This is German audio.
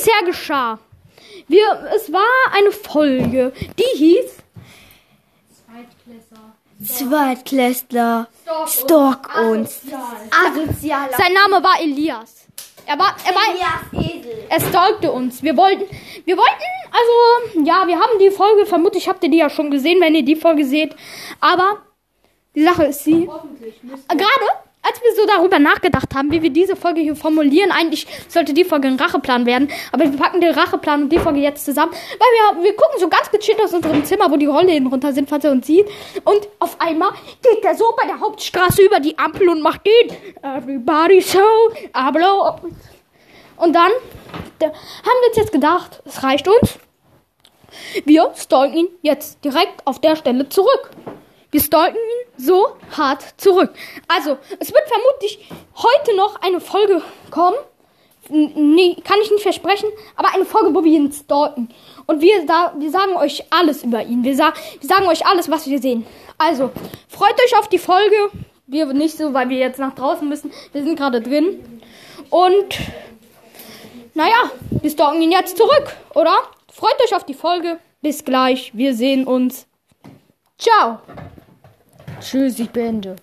bisher geschah. Wir, es war eine Folge, die hieß Zweitklässler. Stalk uns. Asozialer. Sein Name war Elias. Er war, er war, Elias Esel. er stalkte uns. Wir wollten, wir wollten, also, ja, wir haben die Folge, vermutlich habt ihr die ja schon gesehen, wenn ihr die Folge seht. Aber die Sache ist sie, gerade wir so darüber nachgedacht haben, wie wir diese Folge hier formulieren, eigentlich sollte die Folge ein Racheplan werden, aber wir packen den Racheplan und die Folge jetzt zusammen, weil wir, wir gucken so ganz gechillt aus unserem Zimmer, wo die Rollläden runter sind, falls er uns sieht. Und auf einmal geht er so bei der Hauptstraße über die Ampel und macht den Everybody I blow up. Und dann da haben wir uns jetzt gedacht, es reicht uns. Wir stalken ihn jetzt direkt auf der Stelle zurück. Wir stalken so hart zurück. Also, es wird vermutlich heute noch eine Folge kommen. Nee, kann ich nicht versprechen, aber eine Folge, wo wir ihn stalken. Und wir, da, wir sagen euch alles über ihn. Wir, sa wir sagen euch alles, was wir sehen. Also, freut euch auf die Folge. Wir nicht so, weil wir jetzt nach draußen müssen. Wir sind gerade drin. Und, naja, wir stalken ihn jetzt zurück, oder? Freut euch auf die Folge. Bis gleich. Wir sehen uns. Ciao. Tschüss, ich beende.